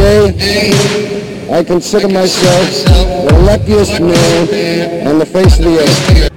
Today, I consider myself the luckiest man on the face of the earth.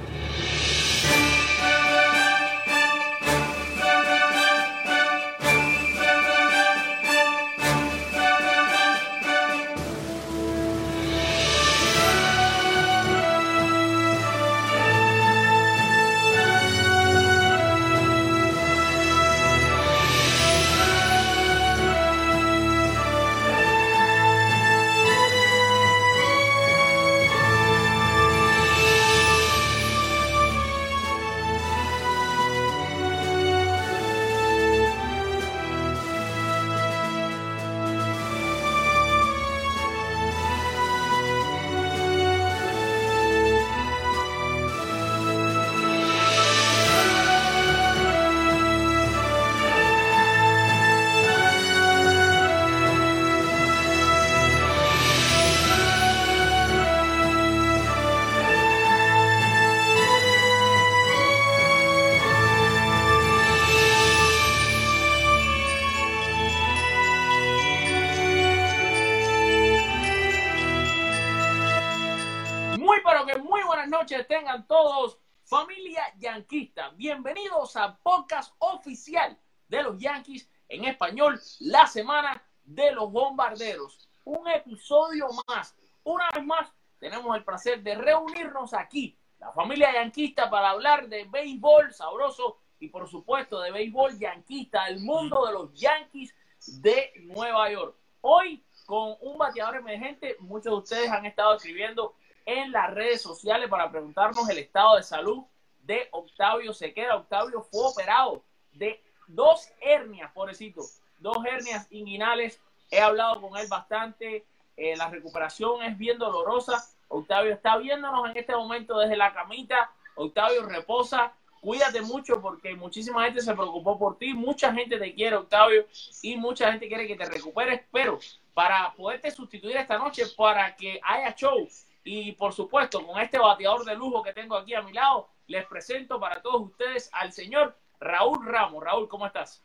Yanquista. Bienvenidos a podcast oficial de los Yankees en español, la semana de los bombarderos. Un episodio más. Una vez más, tenemos el placer de reunirnos aquí, la familia yanquista, para hablar de béisbol sabroso y por supuesto de béisbol yanquista, el mundo de los Yankees de Nueva York. Hoy con un bateador emergente, muchos de ustedes han estado escribiendo en las redes sociales para preguntarnos el estado de salud de Octavio Sequera. Octavio fue operado de dos hernias, pobrecito, dos hernias inguinales. He hablado con él bastante. eh, la recuperación es bien dolorosa. Octavio está viéndonos en este momento desde la camita. Octavio reposa. Cuídate mucho porque muchísima gente se preocupó por ti. Mucha gente te quiere, Octavio, y mucha gente quiere que te recuperes. Pero para poderte sustituir esta noche, para que haya show y por supuesto, con este bateador de lujo que tengo aquí a mi lado, les presento para todos ustedes al señor Raúl Ramos. Raúl, ¿cómo estás?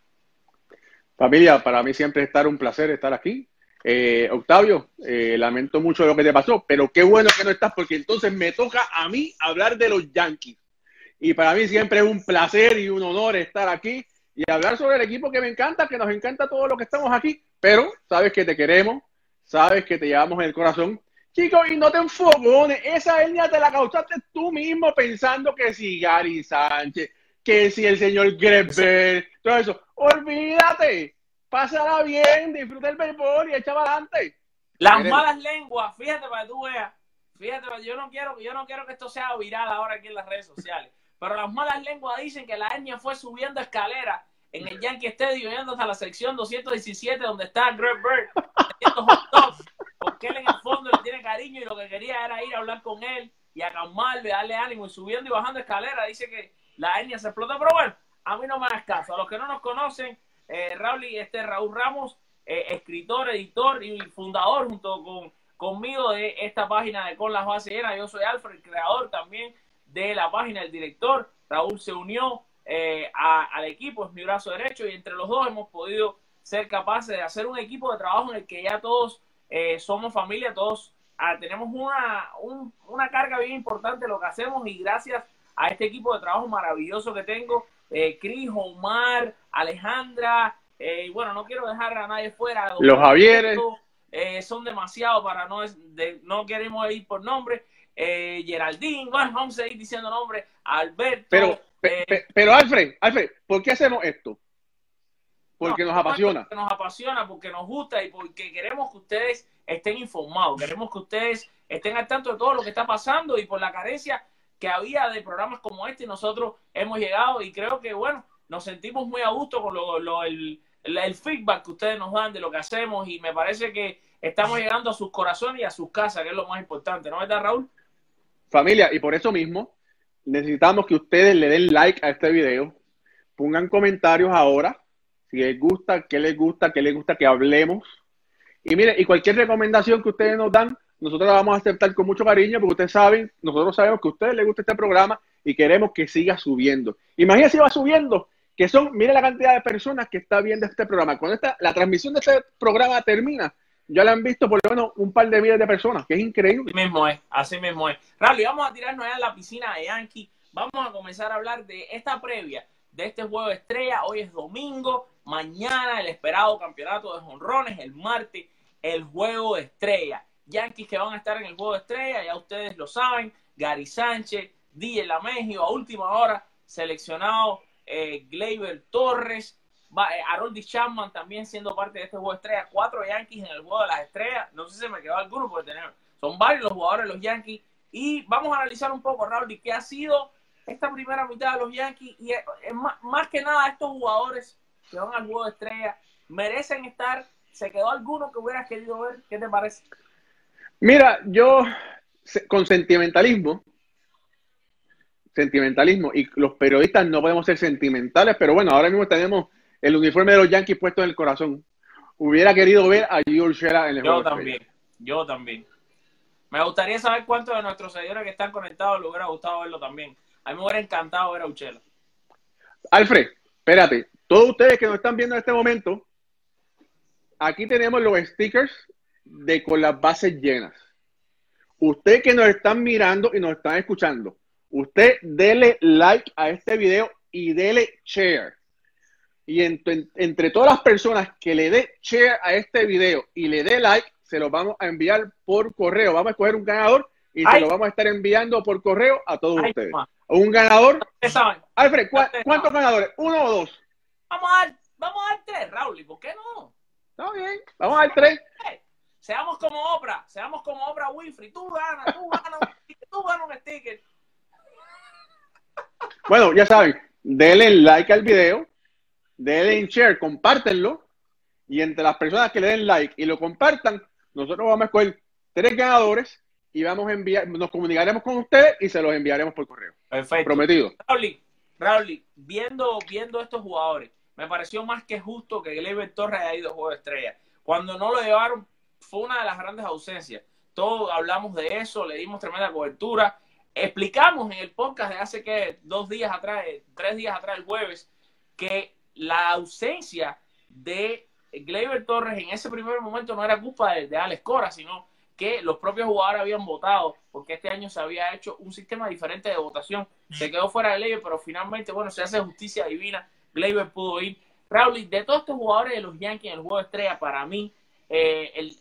Familia, para mí siempre estar un placer estar aquí. Eh, Octavio, eh, lamento mucho lo que te pasó, pero qué bueno que no estás porque entonces me toca a mí hablar de los Yankees. Y para mí siempre es un placer y un honor estar aquí y hablar sobre el equipo que me encanta, que nos encanta todo lo que estamos aquí, pero sabes que te queremos, sabes que te llevamos en el corazón. Chicos, y no te enfogones, esa hernia te la causaste tú mismo pensando que si Gary Sánchez, que si el señor Grebber, todo eso. Olvídate, pásala bien, disfruta el béisbol y echa para adelante. Las malas lenguas, fíjate para que tú veas, fíjate, yo no quiero, yo no quiero que esto sea viral ahora aquí en las redes sociales, pero las malas lenguas dicen que la hernia fue subiendo escalera en el Yankee Stadium, yendo hasta la sección 217 donde está Greg Bird, porque él en el fondo le tiene cariño y lo que quería era ir a hablar con él y a darle ánimo y subiendo y bajando escalera, dice que la hernia se explotó, pero bueno, a mí no me hagas caso, a los que no nos conocen, eh, Raúl y este Raúl Ramos, eh, escritor, editor y fundador junto con conmigo de esta página de Con las Bases Llenas. Yo soy Alfred, creador también de la página, el director. Raúl se unió eh, al equipo, es mi brazo derecho, y entre los dos hemos podido ser capaces de hacer un equipo de trabajo en el que ya todos eh, somos familia, todos ah, tenemos una, un- una carga bien importante lo que hacemos y gracias a este equipo de trabajo maravilloso que tengo, eh, Cris, Omar, Alejandra, eh, bueno, no quiero dejar a nadie fuera. Los Javieres. Eh, son demasiados para no, de- no queremos ir por nombre. Eh, Geraldine, bueno, vamos a ir diciendo nombres. Alberto. Pero, pe- eh, pe- pero Alfred, Alfred, ¿por qué hacemos esto? Porque No, nos apasiona. Porque nos apasiona, porque nos gusta y porque queremos que ustedes estén informados, queremos que ustedes estén al tanto de todo lo que está pasando y por la carencia que había de programas como este, nosotros hemos llegado y creo que, bueno, nos sentimos muy a gusto con lo, lo- el, el- feedback que ustedes nos dan de lo que hacemos y me parece que estamos llegando a sus corazones y a sus casas, que es lo más importante, ¿no verdad, Raúl? Familia, y por eso mismo necesitamos que ustedes le den like a este video, pongan comentarios ahora, si les gusta, qué les gusta, qué les gusta que hablemos. Y mire, y cualquier recomendación que ustedes nos dan, nosotros la vamos a aceptar con mucho cariño, porque ustedes saben, nosotros sabemos que a ustedes les gusta este programa y queremos que siga subiendo. Imagínense si va subiendo, que son, mire la cantidad de personas que está viendo este programa. Cuando esta, la transmisión de este programa termina, ya la han visto por lo menos un par de miles de personas, que es increíble. Así mismo es, así mismo es. Rally, vamos a tirarnos allá en la piscina de Yankee. Vamos a comenzar a hablar de esta previa de este juego de estrella. Hoy es domingo, mañana el esperado campeonato de jonrones, el martes el juego de estrella. Yankees que van a estar en el juego de estrella, ya ustedes lo saben, Gary Sánchez, DJ Lamegio, a última hora seleccionado eh, Torres, eh, Harold Chapman también siendo parte de este juego de estrella, cuatro Yankees en el juego de las estrellas, no sé si se me quedó alguno porque tenemos, son varios los jugadores de los Yankees. Y vamos a analizar un poco, Raúl, qué ha sido esta primera mitad de los Yankees. Y eh, más, que nada estos jugadores que van al juego de estrella merecen estar. ¿Se quedó alguno que hubieras querido ver? ¿Qué te parece? Mira, yo con sentimentalismo, sentimentalismo, y los periodistas no podemos ser sentimentales, pero bueno, ahora mismo tenemos el uniforme de los Yankees puesto en el corazón. Hubiera querido ver a George en el Yo también, yo también. Me gustaría saber cuántos de nuestros seguidores que están conectados le hubiera gustado verlo también. A mí me hubiera encantado ver a Uchela. Alfred, espérate. Todos ustedes que nos están viendo en este momento, aquí tenemos los stickers de con las bases llenas. Usted que nos están mirando y nos están escuchando, usted dele like a este video y dele share. Y entre todas las personas que le dé share a este video y le dé like, se lo vamos a enviar por correo. Vamos a escoger un ganador y se lo vamos a estar enviando por correo a todos ustedes. Un ganador. Alfred, ¿cuántos ganadores? ¿Uno o dos? Vamos a dar, vamos a dar tres, Raúl. ¿Por qué no? Está bien, vamos a dar tres. Seamos como Oprah, seamos como Oprah Winfrey. Tú ganas, tú ganas tú ganas un sticker. Bueno, ya saben, denle like al video, denle share, compártenlo. Y entre las personas que le den like y lo compartan, nosotros vamos a escoger tres ganadores y vamos a enviar, nos comunicaremos con ustedes y se los enviaremos por correo. Perfecto. Prometido. Raúl, Raúl, viendo, viendo estos jugadores, me pareció más que justo que Gleyber Torres haya ido a juego de estrella. Cuando no lo llevaron, fue una de las grandes ausencias. Todos hablamos de eso, le dimos tremenda cobertura. Explicamos en el podcast de hace que dos días atrás, tres días atrás, el jueves, que la ausencia de Gleyber Torres en ese primer momento no era culpa de, Alex Cora, sino que los propios jugadores habían votado porque este año se había hecho un sistema diferente de votación. Se quedó fuera de Gleyber, pero finalmente, bueno, se hace justicia divina Gleyber pudo ir. Raúl, de todos estos jugadores de los Yankees en el juego de estrella, para mí, eh, el,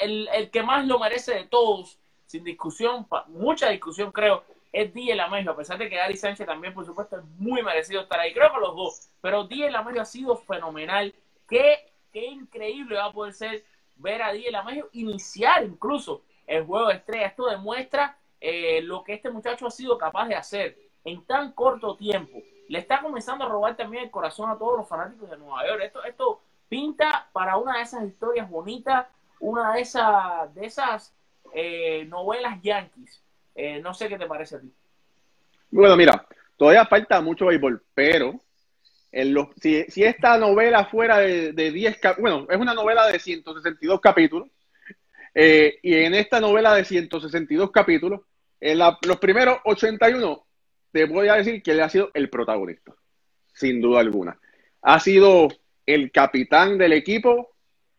el, el, que más lo merece de todos, sin discusión, mucha discusión creo, es Díaz Lamejo, a pesar de que Gary Sánchez también, por supuesto, es muy merecido estar ahí. Creo que los dos, pero Díaz Lamejo ha sido fenomenal. Qué, qué increíble va a poder ser ver a Díaz Lamejo iniciar incluso el juego de estrella. Esto demuestra eh, lo que este muchacho ha sido capaz de hacer en tan corto tiempo le está comenzando a robar también el corazón a todos los fanáticos de Nueva York. Esto, esto pinta para una de esas historias bonitas, una de esas, de esas eh, novelas yankees. Eh, no sé qué te parece a ti. Bueno, mira, todavía falta mucho béisbol, pero si, esta novela fuera de, de 10 bueno, es una novela de 162 capítulos, eh, y en esta novela de 162 capítulos, en los primeros 81 te voy a decir que él ha sido el protagonista, sin duda alguna. Ha sido el capitán del equipo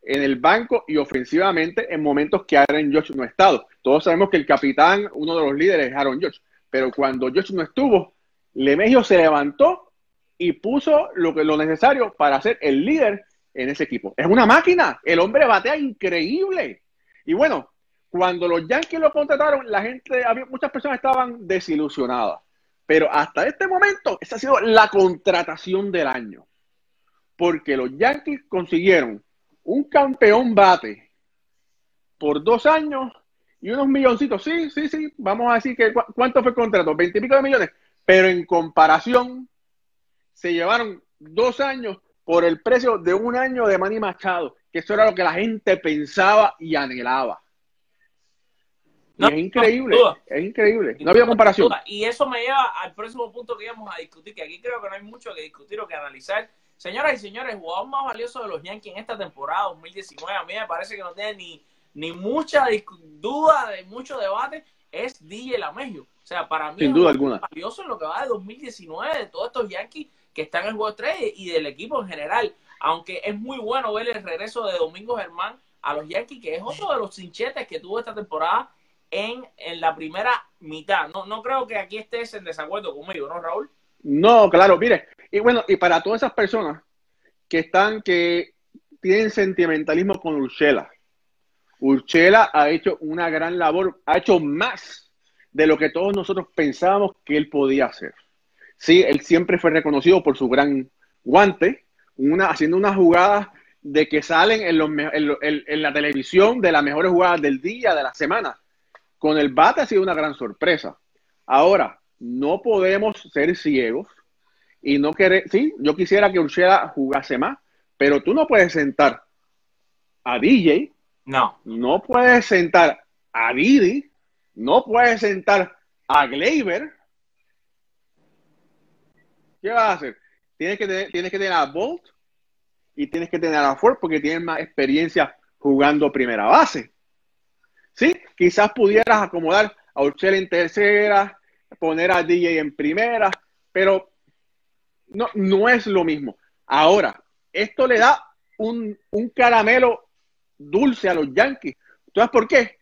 en el banco y ofensivamente en momentos que Aaron George no ha estado. Todos sabemos que el capitán, uno de los líderes, es Aaron George, pero cuando George no estuvo, Lemegio se levantó y puso lo, que, lo necesario para ser el líder en ese equipo. Es una máquina, el hombre batea increíble. Y bueno, cuando los Yankees lo contrataron, la gente, había, muchas personas estaban desilusionadas. Pero hasta este momento, esa ha sido la contratación del año. Porque los Yankees consiguieron un campeón bate por dos años y unos milloncitos. Sí, sí, sí. Vamos a decir que cuánto fue el contrato, veintipico de millones. Pero en comparación, se llevaron dos años por el precio de un año de Manny Machado, que eso era lo que la gente pensaba y anhelaba es increíble, es increíble. No había comparación. Y eso me lleva al próximo punto que íbamos a discutir, que aquí creo que no hay mucho que discutir o que analizar. Señoras y señores, el jugador más valioso de los Yankees en esta temporada 2019, a mí me parece que no tiene ni, ni mucha duda, de mucho debate, es DJ Lamegio. O sea, para mí Sin duda alguna. valioso en lo que va de 2019, de todos estos Yankees que están en el juego 3 y del equipo en general. Aunque es muy bueno ver el regreso de Domingo Germán a los Yankees, que es otro de los cinchetes que tuvo esta temporada en, en la primera mitad. No, no creo que aquí estés en desacuerdo conmigo, ¿no, Raúl? No, claro, mire, y bueno, y para todas esas personas que están, que tienen sentimentalismo con Urshela, Urshela ha hecho una gran labor, ha hecho más de lo que todos nosotros pensábamos que él podía hacer. Sí, él siempre fue reconocido por su gran guante, una, haciendo unas jugadas de que salen en, los, en, en, la televisión de las mejores jugadas del día, de la semana. Con el bate ha sido una gran sorpresa. Ahora, no podemos ser ciegos y no querer, sí, yo quisiera que Urshela jugase más, pero tú no puedes sentar a DJ, no, no puedes sentar a Didi, no puedes sentar a Gleyber. ¿Qué vas a hacer? Tienes que tener, tienes que tener a Bolt y tienes que tener a Ford porque tienen más experiencia jugando primera base. ¿Sí? Quizás pudieras acomodar a Urshela en tercera, poner a DJ en primera, pero no, no es lo mismo. Ahora, esto le da un, un caramelo dulce a los Yankees. ¿Sabes por qué?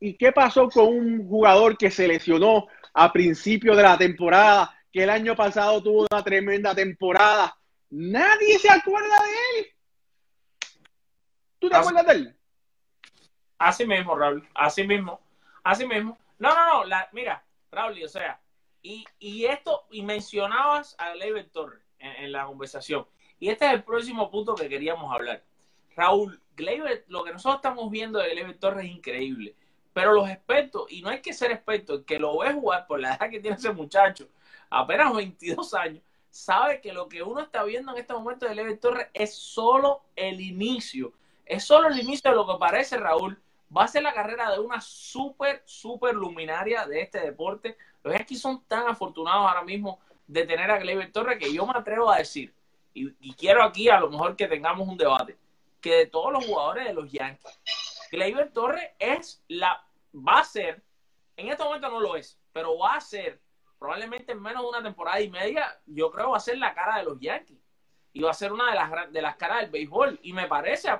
¿Y qué pasó con un jugador que se lesionó a principio de la temporada, que el año pasado tuvo una tremenda temporada? Nadie se acuerda de él. ¿Tú te acuerdas de él? Así mismo, Raúl, así mismo, así mismo. No, no, no, la, mira, Raúl, o sea, y, y esto, y mencionabas a Gleyber Torres en, la conversación, y este es el próximo punto que queríamos hablar. Raúl, Gleyber, lo que nosotros estamos viendo de Gleyber Torres es increíble, pero los expertos, y no hay que ser experto, el que lo ve jugar por la edad que tiene ese muchacho, apenas 22 años, sabe que lo que uno está viendo en este momento de Gleyber Torres es solo el inicio, es solo el inicio de lo que parece, Raúl, va a ser la carrera de una súper, súper luminaria de este deporte. Los Yankees son tan afortunados ahora mismo de tener a Gleyber Torres que yo me atrevo a decir, y, quiero aquí a lo mejor que tengamos un debate, que de todos los jugadores de los Yankees, Gleyber Torres es la, va a ser, en este momento no lo es, pero va a ser, probablemente en menos de una temporada y media, yo creo va a ser la cara de los Yankees. Y va a ser una de las, de las caras del béisbol. Y me parece,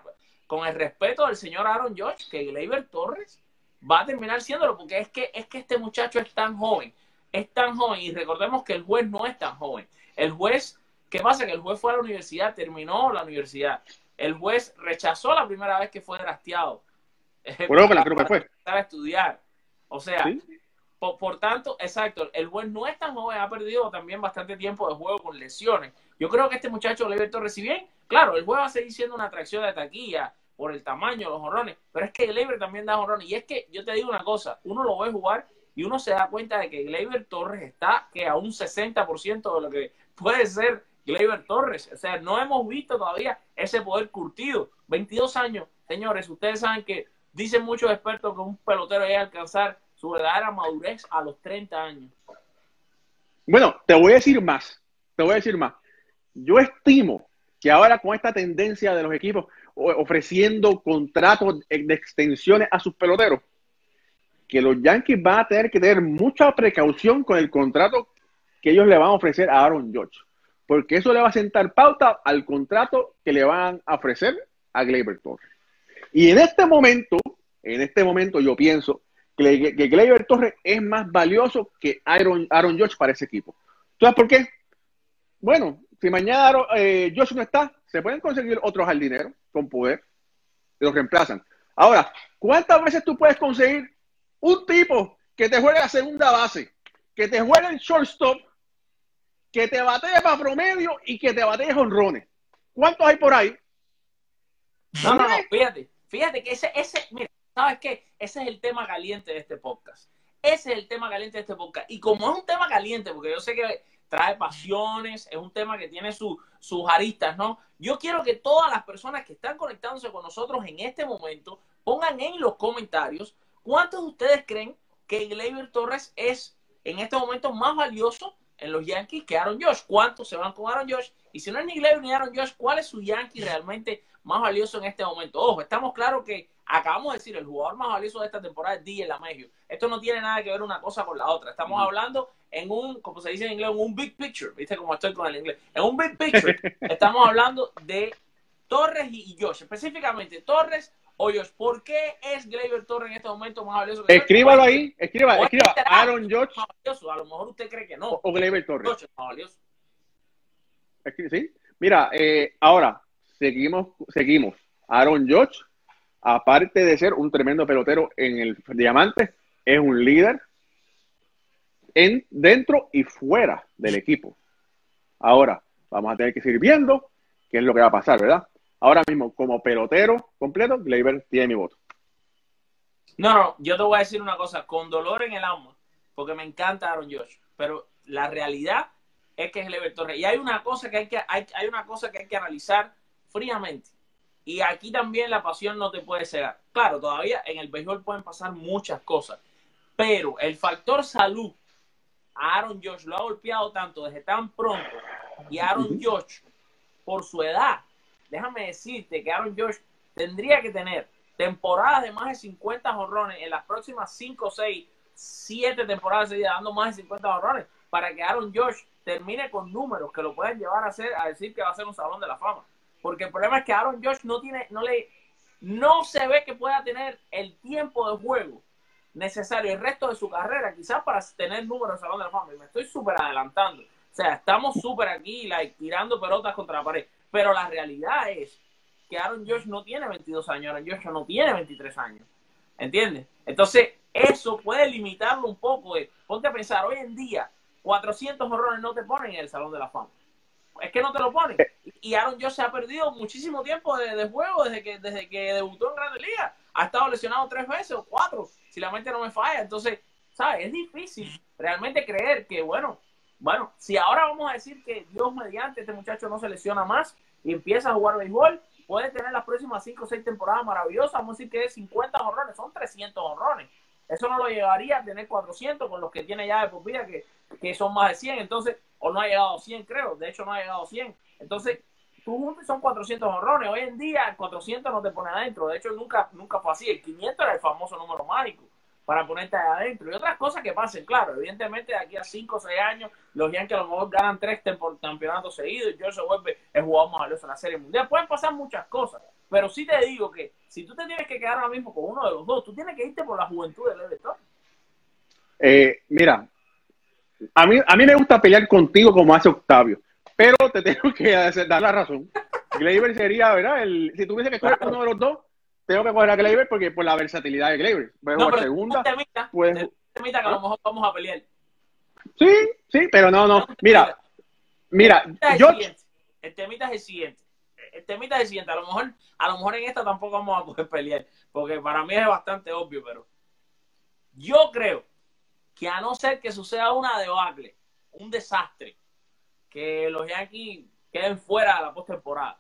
con el respeto del señor Aaron George, que Gleyber Torres va a terminar siéndolo, porque es que, es que este muchacho es tan joven, es tan joven, y recordemos que el juez no es tan joven. El juez, ¿qué pasa? Que el juez fue a la universidad, terminó la universidad. El juez rechazó la primera vez que fue drafteado. Bueno, creo que fue. empezar a estudiar. O sea, Sí. por, por tanto, exacto, el juez no es tan joven, ha perdido también bastante tiempo de juego con lesiones. Yo creo que este muchacho Lever Torres, si bien, claro, el juez va a seguir siendo una atracción de taquilla por el tamaño, los honrones, pero es que Gleyber también da honrones. Y es que yo te digo una cosa, uno lo ve jugar y uno se da cuenta de que Gleyber Torres está que a un 60% de lo que puede ser Gleyber Torres. O sea, no hemos visto todavía ese poder curtido. 22 años, señores, ustedes saben que dicen muchos expertos que un pelotero debe alcanzar su verdadera madurez a los 30 años. Bueno, te voy a decir más. Te voy a decir más. Yo estimo que ahora con esta tendencia de los equipos ofreciendo contratos de extensiones a sus peloteros, que los Yankees van a tener que tener mucha precaución con el contrato que ellos le van a ofrecer a Aaron Judge, porque eso le va a sentar pauta al contrato que le van a ofrecer a Gleyber Torres. Y en este momento, en este momento yo pienso que, que Gleyber Torres es más valioso que Aaron, Aaron Judge para ese equipo. ¿Tú sabes por qué? Bueno, si mañana eh, Josh no está, se pueden conseguir otros jardineros con poder, los reemplazan. Ahora, ¿cuántas veces tú puedes conseguir un tipo que te juegue la segunda base, que te juegue el shortstop, que te batee para promedio y que te batee honrones? ¿Cuántos hay por ahí? No, no, no, fíjate, fíjate que ese, ese, mira, ¿sabes qué? Ese es el tema caliente de este podcast. Ese es el tema caliente de este podcast. Y como es un tema caliente, porque yo sé que trae pasiones, es un tema que tiene su- sus aristas, ¿no? Yo quiero que todas las personas que están conectándose con nosotros en este momento pongan en los comentarios cuántos de ustedes creen que Gleyber Torres es en este momento más valioso en los Yankees que Aaron Josh. ¿Cuántos se van con Aaron Josh? Y si no es ni Gleyber ni Aaron Josh, ¿cuál es su Yankee realmente más valioso en este momento? Ojo, estamos claros que acabamos de decir el jugador más valioso de esta temporada es DJ LaMegio. Esto no tiene nada que ver una cosa con la otra. Estamos Ujú. hablando en un, como se dice en inglés, en un big picture. ¿Viste cómo estoy con el inglés? En un big picture. estamos hablando de Torres y Josh, específicamente Torres o Josh. ¿Por qué es Gleyber Torres en este momento más valioso que Escríbalo ahí, escriba, escriba. Aaron Josh. A lo mejor usted cree que no. O, Gleyber Torres. Josh es más valioso. Sí. Mira, eh, ahora seguimos, seguimos. Aaron Josh, aparte de ser un tremendo pelotero en el diamante, es un líder en, dentro y fuera del equipo. Ahora, vamos a tener que seguir viendo qué es lo que va a pasar, ¿verdad? Ahora mismo, como pelotero completo, Gleyber tiene mi voto. No, no, yo te voy a decir una cosa, con dolor en el alma, porque me encanta Aaron Josh, pero la realidad es que es Gleyber Torres. Y hay una cosa que hay que, hay, hay una cosa que hay que analizar fríamente. Y aquí también la pasión no te puede cegar. Claro, todavía en el béisbol pueden pasar muchas cosas, pero el factor salud a Aaron Josh lo ha golpeado tanto desde tan pronto y Aaron Josh por su edad, déjame decirte que Aaron Josh tendría que tener temporadas de más de 50 jorrones en las próximas 5, 6, 7 temporadas seguidas dando más de 50 jorrones para que Aaron Josh termine con números que lo puedan llevar a, hacer, a decir que va a ser un salón de la fama. Porque el problema es que Aaron Josh no tiene, no le, no se ve que pueda tener el tiempo de juego necesario el resto de su carrera, quizás para tener números en Salón de la Fama. Y me estoy súper adelantando. O sea, estamos súper aquí, like, tirando pelotas contra la pared. Pero la realidad es que Aaron Josh no tiene 22 años, Aaron Josh no tiene 23 años. ¿Entiendes? Entonces, eso puede limitarlo un poco. ponte a pensar, hoy en día, 400 horrores no te ponen en el Salón de la Fama. Es que no te lo ponen. Y Aaron Josh se ha perdido muchísimo tiempo de, juego desde que, desde que debutó en Grandes Ligas. Ha estado lesionado tres veces o cuatro si la mente no me falla. Entonces, ¿sabes? Es difícil realmente creer que, bueno, bueno, si ahora vamos a decir que Dios mediante este muchacho no se lesiona más y empieza a jugar béisbol, puede tener las próximas 5 o 6 temporadas maravillosas. Vamos a decir que es 50 honrones, son 300 honrones. Eso no lo llevaría a tener 400 con los que tiene ya de por vida, que, que son más de 100. Entonces, o no ha llegado a 100, creo. De hecho, no ha llegado a 100. Entonces, tú juntos son 400 honrones. Hoy en día, 400 no te pone adentro. De hecho, nunca, nunca fue así. El 500 era el famoso número mágico para ponerte adentro. Y otras cosas que pasen, claro, evidentemente de aquí a 5 o 6 años, los Yankees a lo mejor ganan 3 campeonatos seguidos y George se vuelve el jugador más valioso en la Serie Mundial. Pueden pasar muchas cosas, pero sí te digo que si tú te tienes que quedar ahora mismo con uno de los dos, tú tienes que irte por la juventud del elector. Eh, mira, a mí, a mí me gusta pelear contigo como hace Octavio, pero te tengo que dar la razón. Gleyber sería, ¿verdad? El, si tuviese que escoger uno de los dos, tengo que coger a Gleyber porque por la versatilidad de Gleyber. no, pero segunda, pues, que a lo mejor vamos a pelear. Sí, sí, pero no, no. Mira, mira, yo... El temita es el siguiente. El temita es el siguiente. A lo mejor, a lo mejor en esta tampoco vamos a poder pelear, porque para mí es bastante obvio, pero yo creo que a no ser que suceda una debacle, un desastre, que los Yankees queden fuera de la postemporada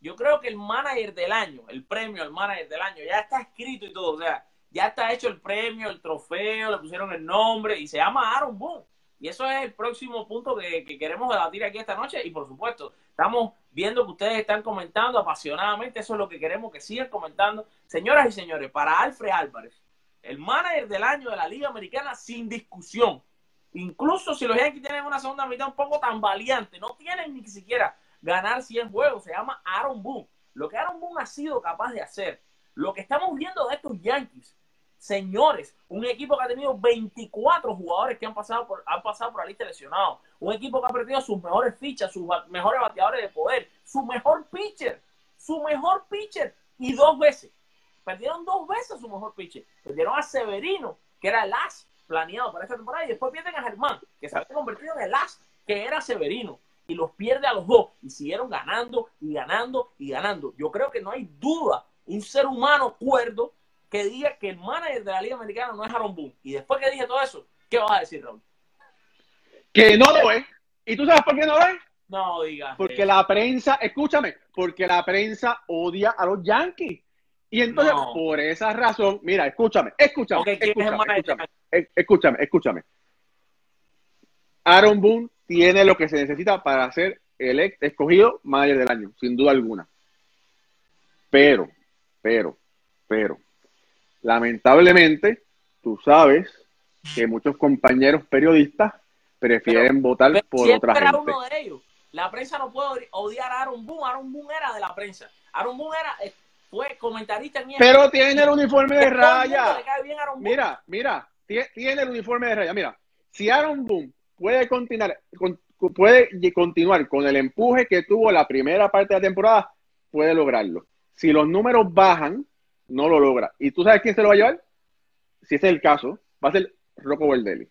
yo creo que el manager del año, el premio al manager del año, ya está escrito y todo. O sea, ya está hecho el premio, el trofeo, le pusieron el nombre y se llama Aaron Boone. Y eso es el próximo punto que, queremos debatir aquí esta noche. Y por supuesto, estamos viendo que ustedes están comentando apasionadamente. Eso es lo que queremos que sigan comentando. Señoras y señores, para Alfred Álvarez, el manager del año de la Liga Americana sin discusión. Incluso si los Yankees tienen una segunda mitad un poco tan valiente, no tienen ni siquiera ganar 100 juegos. Se llama Aaron Boone. Lo que Aaron Boone ha sido capaz de hacer, lo que estamos viendo de estos Yankees, señores, un equipo que ha tenido 24 jugadores que han pasado por, han pasado por la lista lesionados, un equipo que ha perdido sus mejores fichas, sus mejores bateadores de poder, su mejor pitcher, su mejor pitcher, y dos veces. Perdieron dos veces su mejor pitcher. Perdieron a Severino, que era el as planeado para esta temporada, y después pierden a Germán, que se había convertido en el as que era Severino y los pierde a los dos. Y siguieron ganando y ganando y ganando. Yo creo que no hay duda, un ser humano cuerdo que diga que el manager de la Liga Americana no es Aaron Boone. Y después que dije todo eso, ¿qué vas a decir, Raúl? Que no lo es. ¿Y tú sabes por qué no lo es? No digas. Porque la prensa, escúchame, porque la prensa odia a los Yankees. Y entonces, por esa razón, mira, escúchame, escúchame, escúchame, escúchame, escúchame, escúchame. Aaron Boone tiene lo que se necesita para ser el escogido manager del año, sin duda alguna. Pero, pero, pero, lamentablemente, tú sabes que muchos compañeros periodistas prefieren votar por otra gente. uno de ellos. La prensa no puede odiar a Aaron Boone. Aaron Boone era de la prensa. Aaron Boone era, eh, fue comentarista en Pero tiene el uniforme de raya. Mira, mira, tiene el uniforme de raya. Mira, si Aaron Boone puede continuar, puede continuar con el empuje que tuvo la primera parte de la temporada, puede lograrlo. Si los números bajan, no lo logra. ¿Y tú sabes quién se lo va a llevar? Si ese es el caso, va a ser Rocco Verdelli.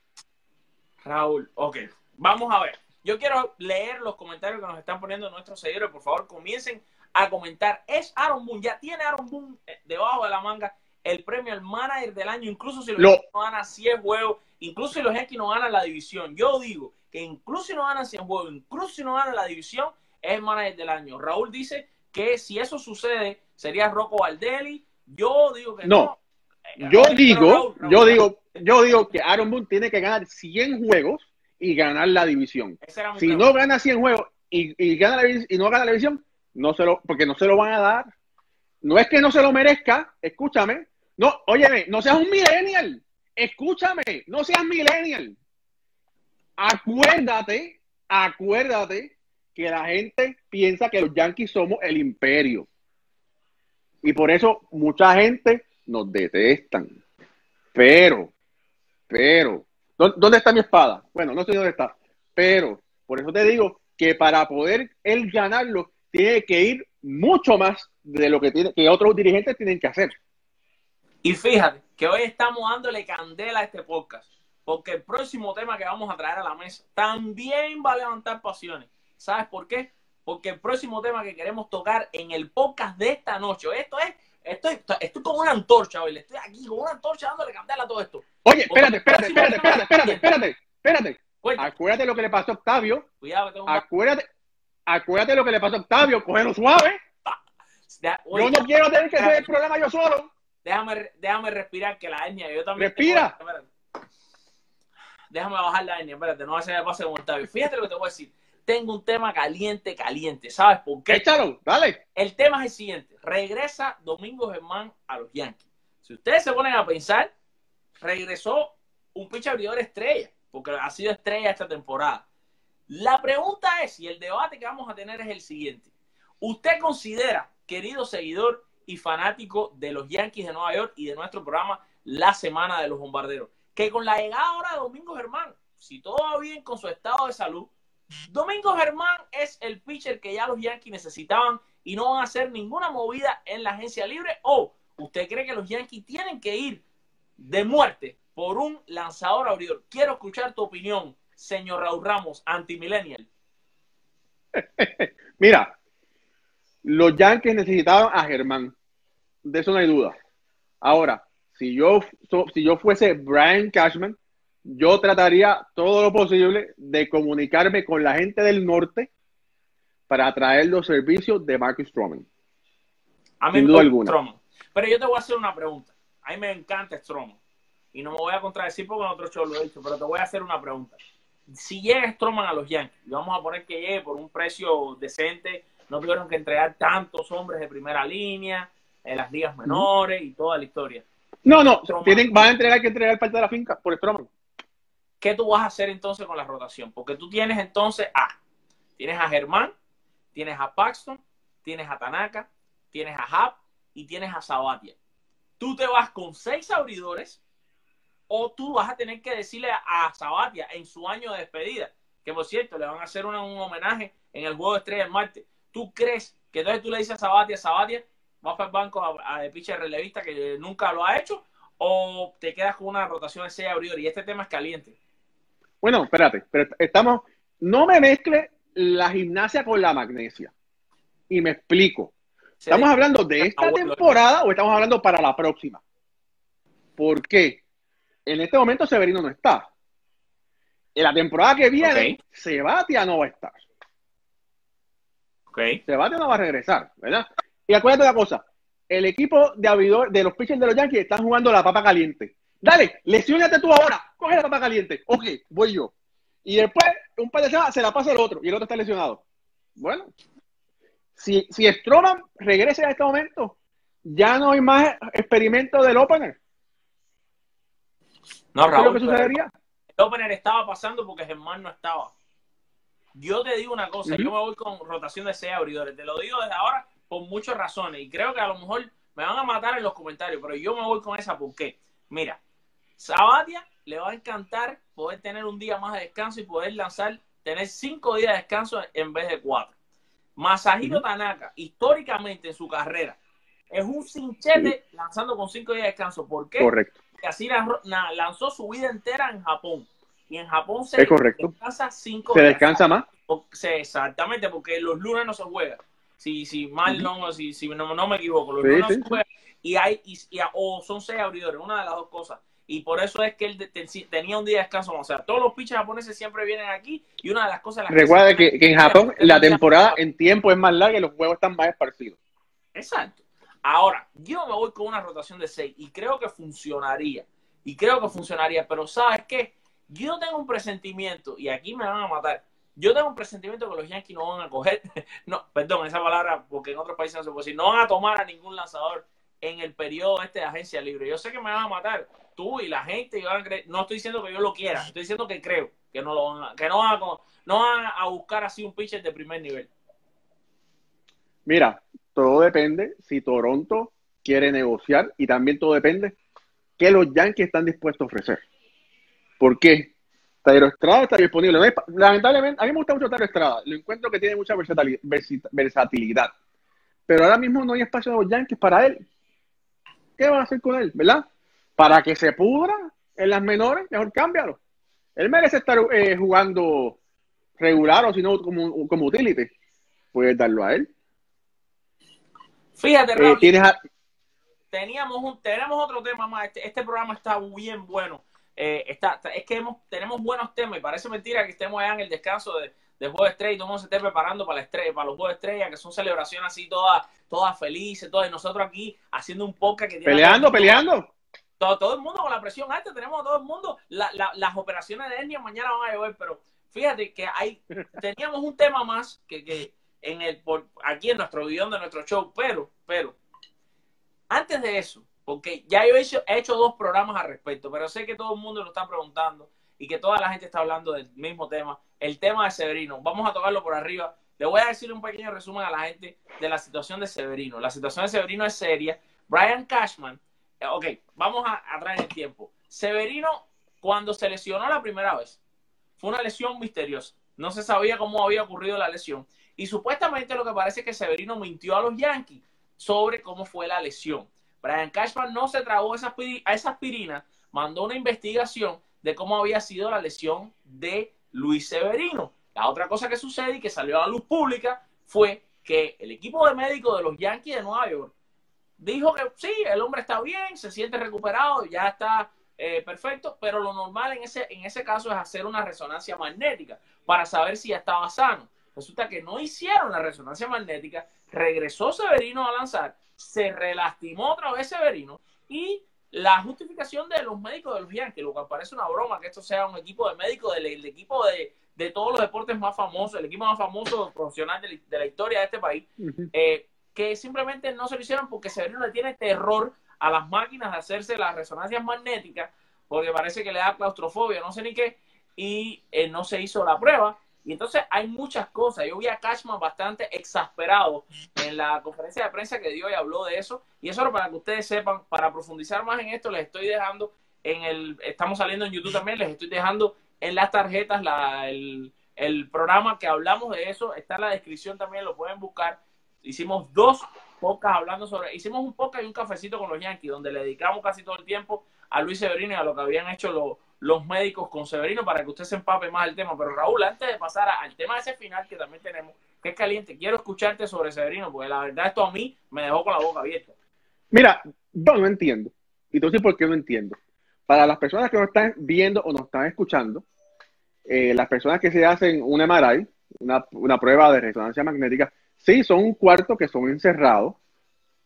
Raúl, ok. Vamos a ver. Yo quiero leer los comentarios que nos están poniendo nuestros seguidores. Por favor, comiencen a comentar. Es Aaron Boone. Ya tiene Aaron Boone eh, debajo de la manga el premio al manager del año. Incluso si los Yankees no ganan 100 juegos, incluso si los Yankees no ganan la división. Yo digo que incluso si no ganan 100 juegos, incluso si no ganan la división, es el manager del año. Raúl dice que si eso sucede, sería Rocco Valdelli. Yo digo que no. no. Yo digo, yo digo, yo digo que Aaron Boone tiene que ganar 100 juegos y ganar la división. Si no gana 100 juegos y, gana la, y no gana la división, no se lo, porque no se lo van a dar. No es que no se lo merezca, escúchame. No, óyeme, no seas un millennial. Escúchame, no seas millennial. Acuérdate, acuérdate que la gente piensa que los Yankees somos el imperio. Y por eso mucha gente nos detestan. Pero, pero, ¿dónde está mi espada? Bueno, no sé dónde está. Pero, por eso te digo que para poder él ganarlo, tiene que ir mucho más de lo que, tiene, que otros dirigentes tienen que hacer. Y fíjate que hoy estamos dándole candela a este podcast, porque el próximo tema que vamos a traer a la mesa también va a levantar pasiones. ¿Sabes por qué? Porque el próximo tema que queremos tocar en el podcast de esta noche, esto es, estoy, estoy con una antorcha, hoy, estoy aquí con una antorcha dándole candela a todo esto. Oye, espérate, espérate, espérate, espérate, espérate, espérate, espérate. Acuérdate lo que le pasó a Octavio. Cuidado, acuérdate, acuérdate lo que le pasó a Octavio, cógelo suave. yo no quiero tener que hacer el problema yo solo. Déjame, déjame respirar que la etnia, yo también. Respira. déjame bajar la etnia, espérate, no va a ser pase con Octavio. Fíjate lo que te voy a decir. Tengo un tema caliente, caliente. ¿Sabes por qué? Échalo, dale. El tema es el siguiente. Regresa Domingo Germán a los Yankees. Si ustedes se ponen a pensar, regresó un pitcher abridor estrella, porque ha sido estrella esta temporada. La pregunta es, y el debate que vamos a tener es el siguiente. ¿Usted considera, querido seguidor y fanático de los Yankees de Nueva York y de nuestro programa La Semana de los Bombarderos, que con la llegada ahora de Domingo Germán, si todo va bien con su estado de salud, Domingo Germán es el pitcher que ya los Yankees necesitaban y no van a hacer ninguna movida en la agencia libre o usted cree que los Yankees tienen que ir de muerte por un lanzador abridor. Quiero escuchar tu opinión, señor Raúl Ramos, anti-millennial. Mira, los Yankees necesitaban a Germán. De eso no hay duda. Ahora, si yo, si yo fuese Brian Cashman, yo trataría todo lo posible de comunicarme con la gente del norte para traer los servicios de Marcus Stroman. A mí Sin duda alguna. Pero yo te voy a hacer una pregunta. A mí me encanta Stroman. Y no me voy a contradecir porque en otro show lo he dicho, pero te voy a hacer una pregunta. Si llega Stroman a los Yankees, y vamos a poner que llegue por un precio decente, no tuvieron que entregar tantos hombres de primera línea, en las ligas menores y toda la historia. No, no, tienen, van a entregar que entregar parte de la finca por Stroman. ¿Qué tú vas a hacer entonces con la rotación? Porque tú tienes entonces a, tienes a Germán, tienes a Paxton, tienes a Tanaka, tienes a Hap y tienes a Sabatia. Tú te vas con seis abridores o tú vas a tener que decirle a Sabatia en su año de despedida, que por cierto le van a hacer un homenaje en el juego de estrella del Marte. ¿Tú crees que entonces tú le dices a Sabatia, Sabatia, vas para el banco a, de pitcher relevista que nunca lo ha hecho o te quedas con una rotación de seis abridores? Y este tema es caliente. Bueno, espérate, pero estamos, no me mezcle la gimnasia con la magnesia. Y me explico. ¿Estamos hablando de esta temporada o estamos hablando para la próxima? ¿Por qué? En este momento Severino no está. En la temporada que viene, Sebatia no va a estar. Okay. Sebatia no va a regresar, ¿verdad? Y acuérdate una cosa, el equipo de abridor de los pitchers de los Yankees están jugando la papa caliente. Dale, lesionate tú ahora, coge la papa caliente. Ok, voy yo. Y después, un par de semanas, se la pasa el otro y el otro está lesionado. Bueno, si, si Stroman regresa a este momento, ya no hay más experimento del opener. No, Raúl, lo que sucedería? El opener estaba pasando porque Germán no estaba. Yo te digo una cosa, yo me voy con rotación de seis abridores. Te lo digo desde ahora por muchas razones. Y creo que a lo mejor me van a matar en los comentarios, pero yo me voy con esa. ¿Por qué? Mira, Sabatia le va a encantar poder tener un día más de descanso y poder lanzar, tener cinco días de descanso en vez de cuatro. Masahiro. Tanaka, históricamente en su carrera, es un cinchete lanzando con cinco días de descanso. ¿Por qué? Correcto. Porque así lanzó su vida entera en Japón. Y en Japón se Es correcto. descansa cinco Se descansa más. Exactamente, porque los lunes no se juega. Si, si mal no, si, si no, no me equivoco, los Sí, lunes no se juega. Y hay, y, y- o son seis abridores, una de las dos cosas. Y por eso es que él de- tenía un día de descanso. O sea, todos los pitchers japoneses siempre vienen aquí. Y una de las cosas. las Recuerda se- que, que en Japón la temporada en tiempo es más larga y los juegos están más esparcidos. Exacto. Ahora, yo me voy con una rotación de 6 y creo que funcionaría. Y creo que funcionaría, pero ¿sabes qué? Yo tengo un presentimiento, y aquí me van a matar. Yo tengo un presentimiento que los Yankees no van a coger, no, perdón, esa palabra, porque en otros países no se puede decir, no van a tomar a ningún lanzador en el periodo este de agencia libre. Yo sé que me van a matar, tú y la gente, y van a no estoy diciendo que yo lo quiera, estoy diciendo que creo que no lo van a, que no van a, no van a buscar así un pitcher de primer nivel. Mira, todo depende si Toronto quiere negociar y también todo depende que los Yankees están dispuestos a ofrecer. ¿Por qué? Tairo Estrada está disponible. Lamentablemente, a mí me gusta mucho Tairo Estrada. Lo encuentro que tiene mucha versatilidad. Pero ahora mismo no hay espacio de los Yankees para él. ¿Qué van a hacer con él? ¿Verdad? Para que se pudra en las menores, mejor cámbialo. Él merece estar eh, jugando regular o si no como, como utility. Puedes darlo a él. Fíjate, Eh, Raúl, a- teníamos un, tenemos otro tema más. Este, este programa está bien bueno. Eh, está, es que hemos, tenemos buenos temas y parece mentira que estemos allá en el descanso de, de Juego de Estrella y todo el mundo se esté preparando para, la estrella, para los Juegos de Estrella, que son celebraciones así todas, todas felices, todas, y nosotros aquí haciendo un podcast que tiene peleando, peleando. todo, todo el mundo con la presión alta, tenemos a todo el mundo, la- la- las operaciones de hernia mañana van a llover, pero fíjate que hay, teníamos un tema más que, que en el, por, aquí en nuestro guion de nuestro show, pero, pero, antes de eso, porque ya yo he hecho, he hecho dos programas al respecto, pero sé que todo el mundo lo está preguntando y que toda la gente está hablando del mismo tema, el tema de Severino. Vamos a tocarlo por arriba. Le voy a decir un pequeño resumen a la gente de la situación de Severino. La situación de Severino es seria. Brian Cashman, eh, ok, vamos a, a traer el tiempo. Severino, cuando se lesionó la primera vez, fue una lesión misteriosa. No se sabía cómo había ocurrido la lesión. Y supuestamente lo que parece es que Severino mintió a los Yankees sobre cómo fue la lesión. Brian Cashman no se tragó a esa aspirina, mandó una investigación de cómo había sido la lesión de Luis Severino. La otra cosa que sucede y que salió a la luz pública fue que el equipo de médicos de los Yankees de Nueva York dijo que sí, el hombre está bien, se siente recuperado, ya está eh, perfecto, pero lo normal en ese, en ese caso es hacer una resonancia magnética para saber si ya estaba sano. Resulta que no hicieron la resonancia magnética, regresó Severino a lanzar, se relastimó otra vez Severino y la justificación de los médicos de los Yankees, lo cual parece una broma que esto sea un equipo de médicos del, del equipo de, de, todos los deportes más famosos, el equipo más famoso profesional de la, de la historia de este país, eh, que simplemente no se lo hicieron porque Severino le tiene terror a las máquinas de hacerse las resonancias magnéticas, porque parece que le da claustrofobia, no sé ni qué, y eh, no se hizo la prueba. Y entonces hay muchas cosas. Yo vi a Cashman bastante exasperado en la conferencia de prensa que dio y habló de eso. Y eso para que ustedes sepan, para profundizar más en esto, les estoy dejando en el, estamos saliendo en YouTube también, les estoy dejando en las tarjetas la, el, el programa que hablamos de eso, está en la descripción también, lo pueden buscar. Hicimos dos podcasts hablando sobre, hicimos un podcast y un cafecito con los Yankees, donde le dedicamos casi todo el tiempo a Luis Severino y a lo que habían hecho los, los médicos con Severino para que usted se empape más el tema. Pero Raúl, antes de pasar al tema de ese final que también tenemos, que es caliente, quiero escucharte sobre Severino, porque la verdad esto a mí me dejó con la boca abierta. Mira, yo no entiendo. Y tú sí por qué no entiendo. Para las personas que nos están viendo o nos están escuchando, eh, las personas que se hacen un MRI, una, una prueba de resonancia magnética, sí, son un cuarto que son encerrados,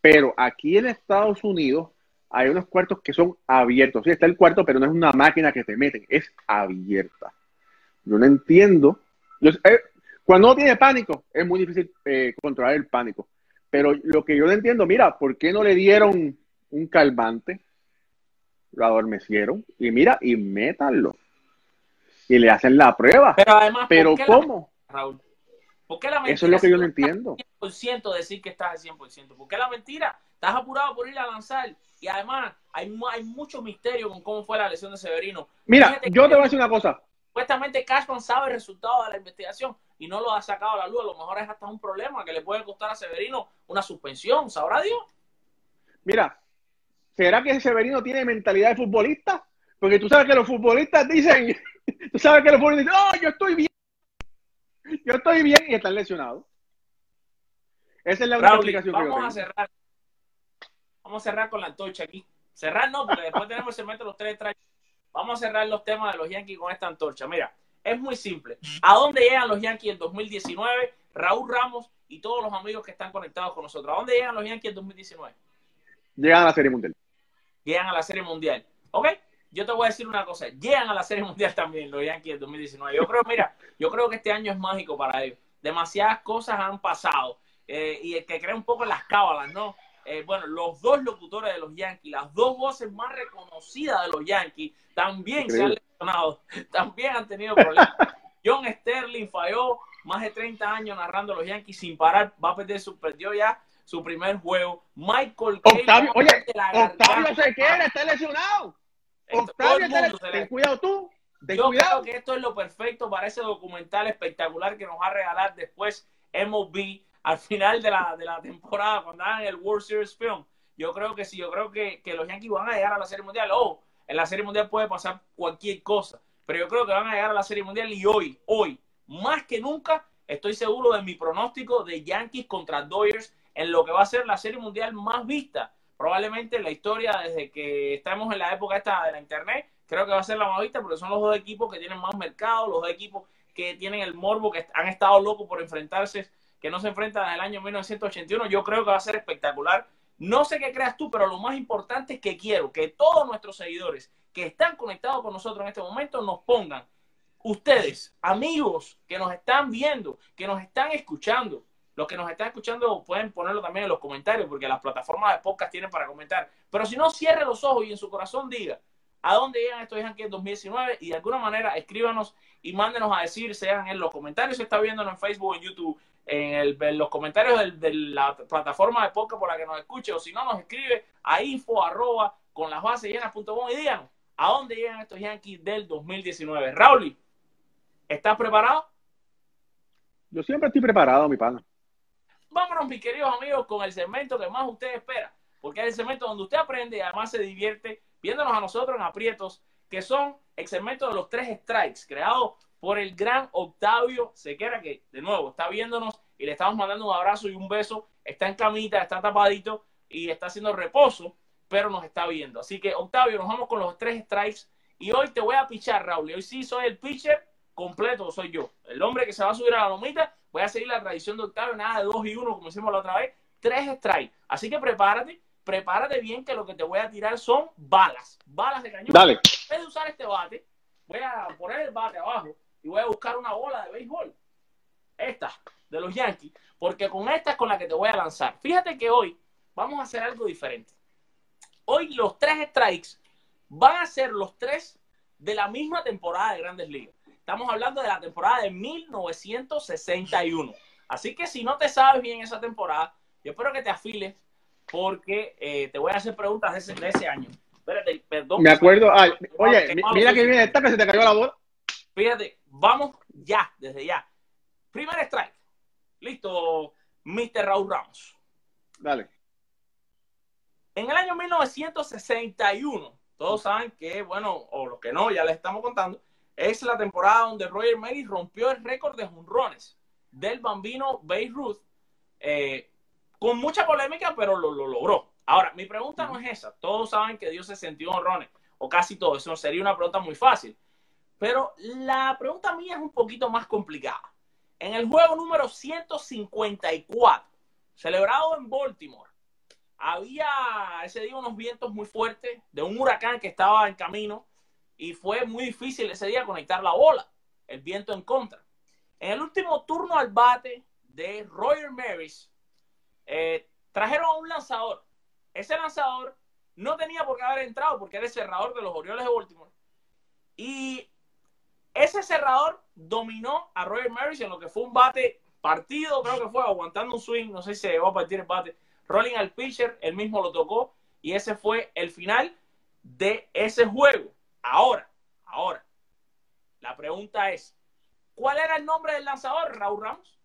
pero aquí en Estados Unidos hay unos cuartos que son abiertos. Sí, está el cuarto, pero no es una máquina que te meten, es abierta. Yo no entiendo. Yo, eh, cuando uno tiene pánico, es muy difícil eh, controlar el pánico. Pero lo que yo no entiendo, mira, ¿por qué no le dieron un calmante? Lo adormecieron y mira, y métanlo. Y le hacen la prueba. Pero además, Pero ¿por qué ¿cómo? La, Raúl? ¿Por qué la mentira? Eso es lo que yo no entiendo. 100% decir que estás al 100%. ¿Por qué la mentira? Estás apurado por ir a lanzar. Y además, hay, hay mucho misterio con cómo fue la lesión de Severino. Mira, Fíjate yo te voy a decir una cosa. Supuestamente Cashman sabe el resultado de la investigación y no lo ha sacado a la luz. A lo mejor es hasta un problema que le puede costar a Severino una suspensión. ¿Sabrá Dios? Mira, ¿será que Severino tiene mentalidad de futbolista? Porque tú sabes que los futbolistas dicen, tú sabes que los futbolistas dicen, oh, yo estoy bien, yo estoy bien y están lesionados. Esa es la única explicación que yo a cerrar. Vamos a cerrar con la antorcha aquí. Cerrar no, porque después tenemos el segmento de los tres strikes. Vamos a cerrar los temas de los Yankees con esta antorcha. Mira, es muy simple. ¿A dónde llegan los Yankees en 2019? Raúl Ramos y todos los amigos que están conectados con nosotros. ¿A dónde llegan los Yankees en 2019? Llegan a la Serie Mundial. Llegan a la Serie Mundial. ¿Ok? Yo te voy a decir una cosa. Llegan a la Serie Mundial también los Yankees en 2019. Yo creo, mira, yo creo que este año es mágico para ellos. Demasiadas cosas han pasado. Eh, y el que cree un poco en las cábalas, ¿no? Eh, bueno, los dos locutores de los Yankees, las dos voces más reconocidas de los Yankees, también se han lesionado, también han tenido problemas. John Sterling falló más de 30 años narrando a los Yankees sin parar, va a perder su, perdió ya su primer juego. Michael Octavio, a oye, Octavio se queda, está lesionado. Octavio Ten cuidado tú, ten Yo cuidado. creo que esto es lo perfecto para ese documental espectacular que nos va a regalar después MLB al final de la, de la temporada, cuando hagan el World Series Film. Yo creo que sí, yo creo que, que los Yankees van a llegar a la Serie Mundial. Oh, en la Serie Mundial puede pasar cualquier cosa, pero yo creo que van a llegar a la Serie Mundial y hoy, hoy, más que nunca, estoy seguro de mi pronóstico de Yankees contra Dodgers en lo que va a ser la Serie Mundial más vista. Probablemente en la historia desde que estamos en la época esta de la Internet, creo que va a ser la más vista porque son los dos equipos que tienen más mercado, los dos equipos que tienen el morbo, que han estado locos por enfrentarse, que no se enfrentan desde el año 1981. Yo creo que va a ser espectacular. No sé qué creas tú, pero lo más importante es que quiero que todos nuestros seguidores que están conectados con nosotros en este momento nos pongan, ustedes, amigos que nos están viendo, que nos están escuchando, los que nos están escuchando pueden ponerlo también en los comentarios, porque las plataformas de podcast tienen para comentar. Pero si no, cierre los ojos y en su corazón diga a dónde llegan estos Yankees en 2019 y de alguna manera escríbanos y mándenos a decir, sean en los comentarios, si está viéndonos en Facebook en YouTube, en, los comentarios de la plataforma de podcast por la que nos escuche, o si no, nos escribe a info arroba con las bases llenas.com y díganos a dónde llegan estos Yankees del 2019. Raúl, ¿estás preparado? Yo siempre estoy preparado, mi pana. Vámonos, mis queridos amigos, con el segmento que más usted espera, porque es el segmento donde usted aprende y además se divierte viéndonos a nosotros en aprietos, que son el segmento de los tres strikes, creado por el gran Octavio Sequera, que de nuevo está viéndonos y le estamos mandando un abrazo y un beso. Está en camita, está tapadito y está haciendo reposo, pero nos está viendo. Así que, Octavio, nos vamos con los tres strikes y hoy te voy a pichar, Raúl. Y hoy sí soy el pitcher completo, soy yo. El hombre que se va a subir a la lomita. Voy a seguir la tradición de Octavio, nada de dos y uno, como hicimos la otra vez. Tres strikes. Así que prepárate, prepárate bien, que lo que te voy a tirar son balas. Balas de cañón. Dale. En vez de usar este bate, voy a poner el bate abajo y voy a buscar una bola de béisbol. Esta, de los Yankees, porque con esta es con la que te voy a lanzar. Fíjate que hoy vamos a hacer algo diferente. Hoy los tres strikes van a ser los tres de la misma temporada de Grandes Ligas. Estamos hablando de la temporada de 1961. Así que si no te sabes bien esa temporada, yo espero que te afiles porque eh, te voy a hacer preguntas de ese, de ese año. Espérate, perdón. Me acuerdo. ay, oye, mira que viene esta que se te cayó la bola. Fíjate, vamos ya, desde ya. Primer strike. Listo, Mr. Raúl Ramos. Dale. En el año 1961, todos saben que, bueno, o los que no, ya les estamos contando, es la temporada donde Roger Maris rompió el récord de jonrones del bambino Babe Ruth, eh, con mucha polémica, pero lo, lo logró. Ahora, mi pregunta no es esa. Todos saben que dio 61 jonrones, o casi todos. Eso sería una pregunta muy fácil. Pero la pregunta mía es un poquito más complicada. En el juego número 154, celebrado en Baltimore, había ese día unos vientos muy fuertes de un huracán que estaba en camino y fue muy difícil ese día conectar la bola, el viento en contra. En el último turno al bate de Roger Maris, eh, trajeron a un lanzador. Ese lanzador no tenía por qué haber entrado porque era el cerrador de los Orioles de Baltimore. Y ese cerrador dominó a Roger Maris en lo que fue un bate partido, creo que fue aguantando un swing, no sé si se llegó a partir el bate, rolling al pitcher, él mismo lo tocó y ese fue el final de ese juego. Ahora, ahora, la pregunta es, ¿cuál era el nombre del lanzador, Raúl Ramos?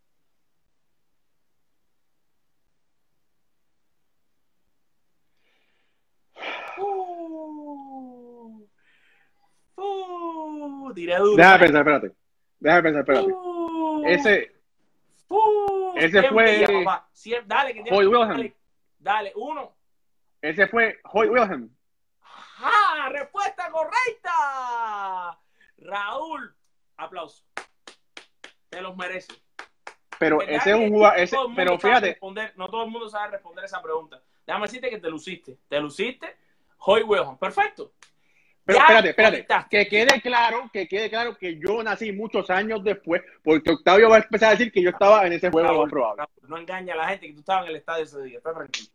Uh, uh, diré duro. Déjame pensar, espérate. Déjame pensar, espérate. Uh, Ese, uh, ese 100 fue-. 100, dale, que Hoy Wilhelm. dale, dale, uno. ese fue Hoy Wilhelm. ¡Ja! ¡Respuesta correcta! Raúl, aplauso. Te los mereces. Pero ¿Verdad ese es un jugador, ese, pero fíjate, responder- no todo el mundo sabe responder esa pregunta. Déjame decirte que te luciste. Te luciste, Hoy Wilhelm. Perfecto. pero Ya espérate, espérate, que quede claro, que quede claro que yo nací muchos años después, porque Octavio va a empezar a decir que yo estaba en ese juego, más probable. No engaña a la gente que tú estabas en el estadio ese día. Está tranquilo.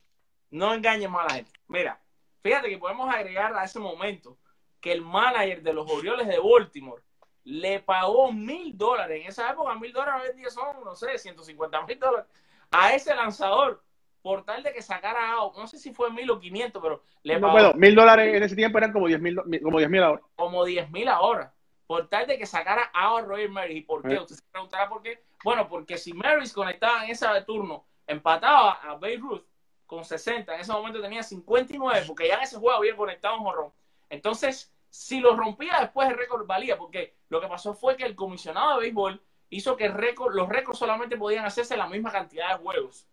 No engañes más a la gente. Mira, fíjate que podemos agregar a ese momento que el manager de los Orioles de Baltimore le pagó mil dólares. En esa época, mil dólares hoy en día son, no sé, 150 mil dólares a ese lanzador por tal de que sacara out. No sé si fue mil o 500, pero le No pagó mil dólares en ese tiempo eran como diez mil, como diez mil ahora. como 10 mil ahora. Por tal de que sacara out a Roger Maris. ¿Y por qué? Eh. Usted se preguntará por qué. Bueno, porque si Maris conectaba en ese turno, empataba a Babe Ruth con 60, en ese momento tenía 59, porque ya en ese juego había conectado un jorrón. Entonces, si lo rompía después, el récord valía, porque lo que pasó fue que el comisionado de béisbol hizo que el récord, los récords solamente podían hacerse la misma cantidad de juegos.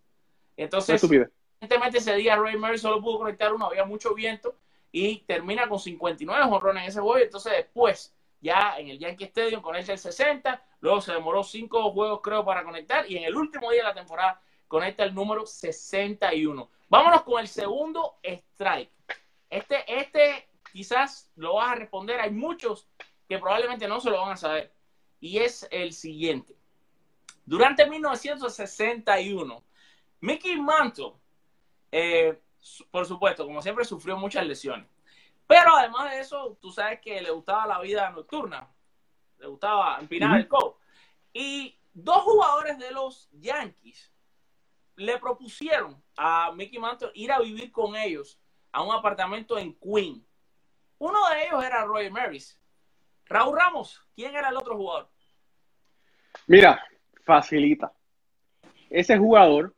Entonces, evidentemente ese día Roy Murray solo pudo conectar uno, había mucho viento y termina con 59 jonrones en ese juego. Y entonces después, ya en el Yankee Stadium conecta el 60, luego se demoró cinco juegos creo para conectar y en el último día de la temporada conecta el número 61. Vámonos con el segundo strike. Este, este quizás lo vas a responder, hay muchos que probablemente no se lo van a saber. Y es el siguiente. Durante 1961, Mickey Mantle eh, por supuesto, como siempre, sufrió muchas lesiones. Pero además de eso, tú sabes que le gustaba la vida nocturna. Le gustaba empinar el codo. Y dos jugadores de los Yankees le propusieron a Mickey Mantle ir a vivir con ellos a un apartamento en Queen. Uno de ellos era Roy Maris. Raúl Ramos, ¿quién era el otro jugador? Mira, facilita. Ese jugador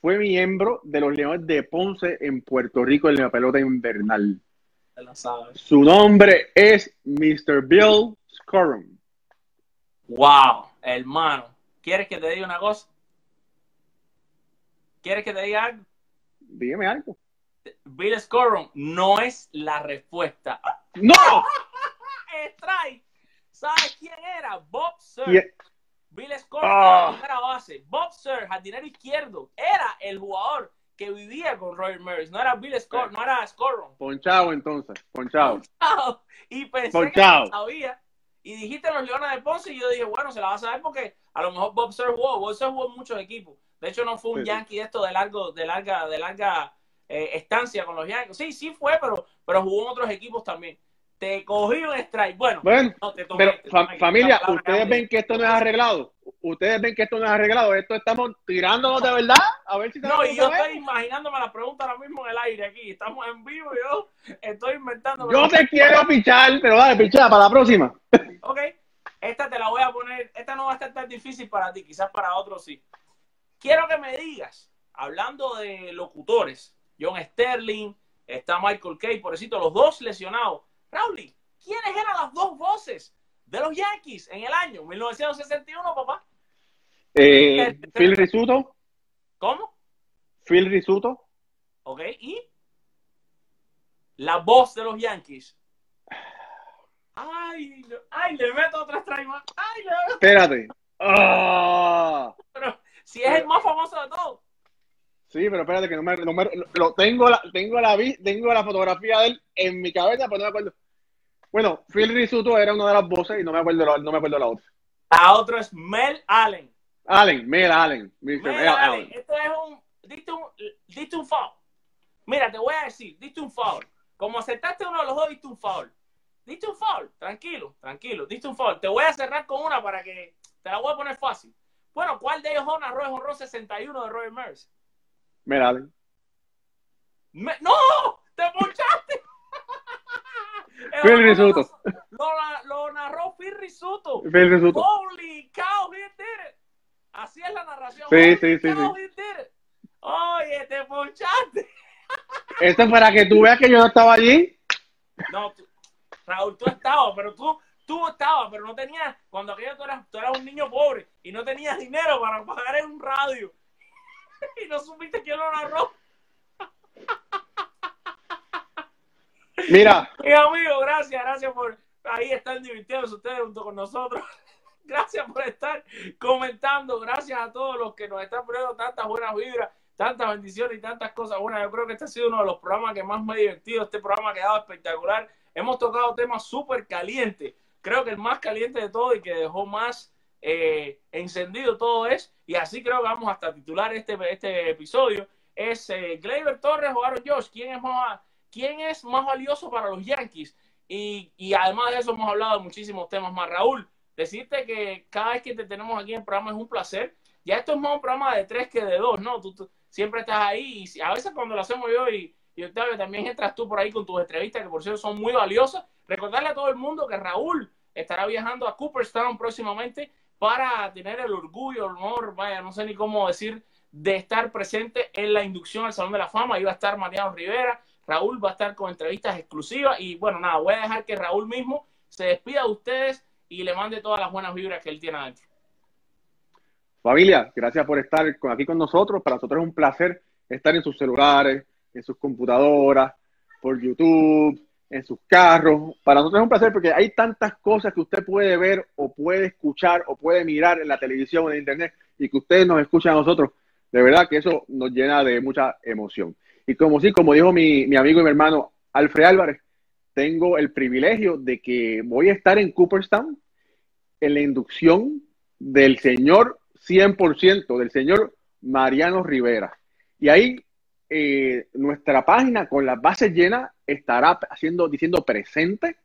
fue miembro de los Leones de Ponce en Puerto Rico en la pelota invernal. La. Su nombre es Mr. Bill Scorum. Wow, hermano. ¿Quieres que te diga una cosa? ¿Quieres que te diga algo? Dígame algo. Bill Scorum no es la respuesta. ¡No! Strike. ¿Sabes quién era? Bob Sir. Y- Bill Scorum Ah. era la primera base. Bob Sir, jardinero izquierdo, era el jugador que vivía con Roy Maris. No era Bill Scorum, no era Scorum. Ponchado entonces, ponchado. Ponchado. Y pensé Ponchado. que lo sabía. Y dijiste los Leones de Ponce y yo dije, bueno, se la va a saber porque a lo mejor Bob Sir jugó. Bob Sir jugó en muchos equipos. De hecho, no fue un Sí. Yankee de esto de largo, de larga, de larga eh, estancia con los Yankees. Sí, sí fue, pero, pero jugó en otros equipos también. Te cogí un strike. Bueno, Bueno, no te tomé. pero te fa- tomé. familia, ustedes ven que esto no es arreglado. Ustedes ven que esto no es arreglado. Esto estamos tirándonos de verdad. A ver si No, y yo estoy imaginándome la pregunta ahora mismo en el aire aquí. Estamos en vivo y yo estoy inventando. Yo te quiero pichar, pero dale, pichar para la próxima. Ok, esta te la voy a poner. Esta no va a estar tan difícil para ti, quizás para otros sí. Quiero que me digas, hablando de locutores, John Sterling, está Michael Kay, pobrecito, los dos lesionados. Raúl, ¿quiénes eran las dos voces de los Yankees en el año 1961, papá? Eh, Phil Risuto, ¿Cómo? Phil Risuto, Ok, y la voz de los Yankees. Ay, ay, le meto otra strike más. Ay, no. espérate. Ah. Pero si es el más famoso de todos. Sí, pero espérate que no me, no me- lo tengo la tengo la vi- tengo la fotografía de él en mi cabeza, pero no me acuerdo. Bueno, Phil Risuto era una de las voces y no me acuerdo no me acuerdo la otra. La otra es Mel Allen. Allen, Mel Allen, Mr. Mel Mel Allen. Allen. Esto es un diste, un. diste un foul. Mira, te voy a decir, diste un foul. Como aceptaste uno de los dos, diste un foul. diste un foul, tranquilo, tranquilo, diste un foul. Te voy a cerrar con una para que te la voy a poner fácil. Bueno, ¿cuál de ellos honró es honró 61 de Roy Mers? Mira, dale. Me- ¡No! ¡Te ponchaste! Phil honrón Rizzuto. Lo, lo narró Phil Rizzuto. Phil Rizzuto. Holy cow, he did it. Así es la narración. Sí, Holy sí, sí, cow, sí. he did it. Oye, te ponchaste. Esto es para que tú veas que yo no estaba allí. No, tú- Raúl, tú estabas, pero tú, tú estabas, pero no tenías, cuando aquello tú eras, tú eras un niño pobre y no tenías dinero para pagar en un radio. y no supiste quién lo narró. Mira, Mi amigo, gracias, gracias por ahí estar divirtiéndose ustedes junto con nosotros. Gracias por estar comentando. Gracias a todos los que nos están poniendo tantas buenas vibras, tantas bendiciones y tantas cosas buenas. Yo creo que este ha sido uno de los programas que más me ha divertido. Este programa ha quedado espectacular. Hemos tocado temas súper calientes. Creo que el más caliente de todo y que dejó más eh, encendido todo es, y así creo que vamos hasta titular este, este episodio, es eh, Gleyber Torres o Aaron Josh. ¿Quién es más, quién es más valioso para los Yankees? Y, y además de eso hemos hablado de muchísimos temas más. Raúl, decirte que cada vez que te tenemos aquí en el programa es un placer. Ya esto es más un programa de tres que de dos, ¿no? Tú, tú siempre estás ahí y a veces cuando lo hacemos yo y, y Octavio también entras tú por ahí con tus entrevistas que por cierto son muy valiosas. Recordarle a todo el mundo que Raúl estará viajando a Cooperstown próximamente para tener el orgullo, el honor, vaya, no sé ni cómo decir, de estar presente en la inducción al Salón de la Fama. Ahí va a estar Mariano Rivera, Raúl va a estar con entrevistas exclusivas y bueno, nada, voy a dejar que Raúl mismo se despida de ustedes y le mande todas las buenas vibras que él tiene adentro. familia, gracias por estar aquí con nosotros. Para nosotros es un placer estar en sus celulares, en sus computadoras, por YouTube, en sus carros. Para nosotros es un placer porque hay tantas cosas que usted puede ver o puede escuchar o puede mirar en la televisión o en internet y que ustedes nos escuchan a nosotros. De verdad que eso nos llena de mucha emoción. Y como sí, como dijo mi, mi amigo y mi hermano Alfred Álvarez, tengo el privilegio de que voy a estar en Cooperstown en la inducción del señor 100%, del señor Mariano Rivera. Y ahí eh, nuestra página con las bases llenas estará haciendo, diciendo presente.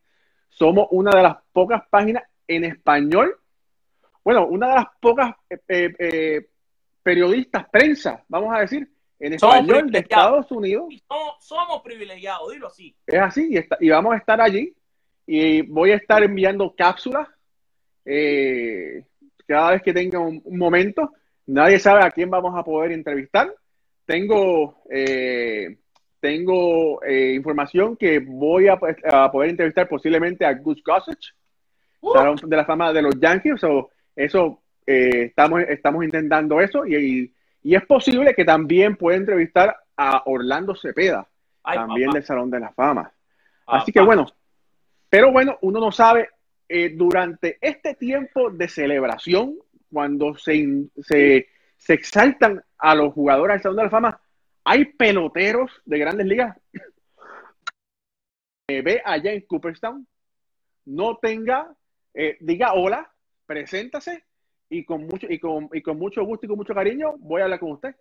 Somos una de las pocas páginas en español, bueno, una de las pocas eh, eh, periodistas, prensa, vamos a decir, en español de. Estados Unidos. Somos, somos privilegiados, dilo así. Es así, y, está- y vamos a estar allí. Y voy a estar enviando cápsulas cada vez que tenga un, un momento. Nadie sabe a quién vamos a poder entrevistar. Tengo, eh, tengo eh, información que voy a, a poder entrevistar posiblemente a Gus Gossage, Uh, de la fama de los Yankees. So, eso eh, estamos, estamos intentando eso y, y- y es posible que también pueda entrevistar a Orlando Cepeda, ay, también papá, del Salón de la Fama. Así que bueno, pero bueno, uno no sabe, durante este tiempo de celebración, cuando se, se, se exaltan a los jugadores del Salón de la Fama, hay peloteros de grandes ligas. Eh, ve allá en Cooperstown, no tenga, eh, diga hola, preséntase y con, mucho, y, con, y con mucho gusto y con mucho cariño voy a hablar con usted.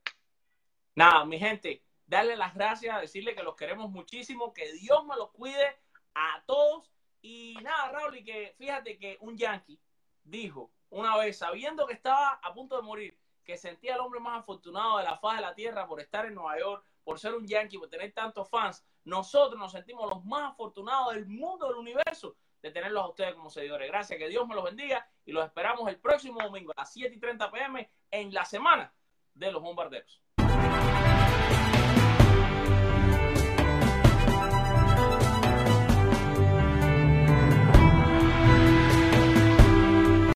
Nada, mi gente, darle las gracias, decirle que los queremos muchísimo, que Dios me los cuide a todos. Y nada, Raúl, y que fíjate que un yankee dijo una vez, sabiendo que estaba a punto de morir, que sentía el hombre más afortunado de la faz de la tierra por estar en Nueva York, por ser un yankee, por tener tantos fans, nosotros nos sentimos los más afortunados del mundo, del universo, de tenerlos a ustedes como seguidores. Gracias, que Dios me los bendiga y los esperamos el próximo domingo a las 7 y 30 pm en la semana de los bombarderos.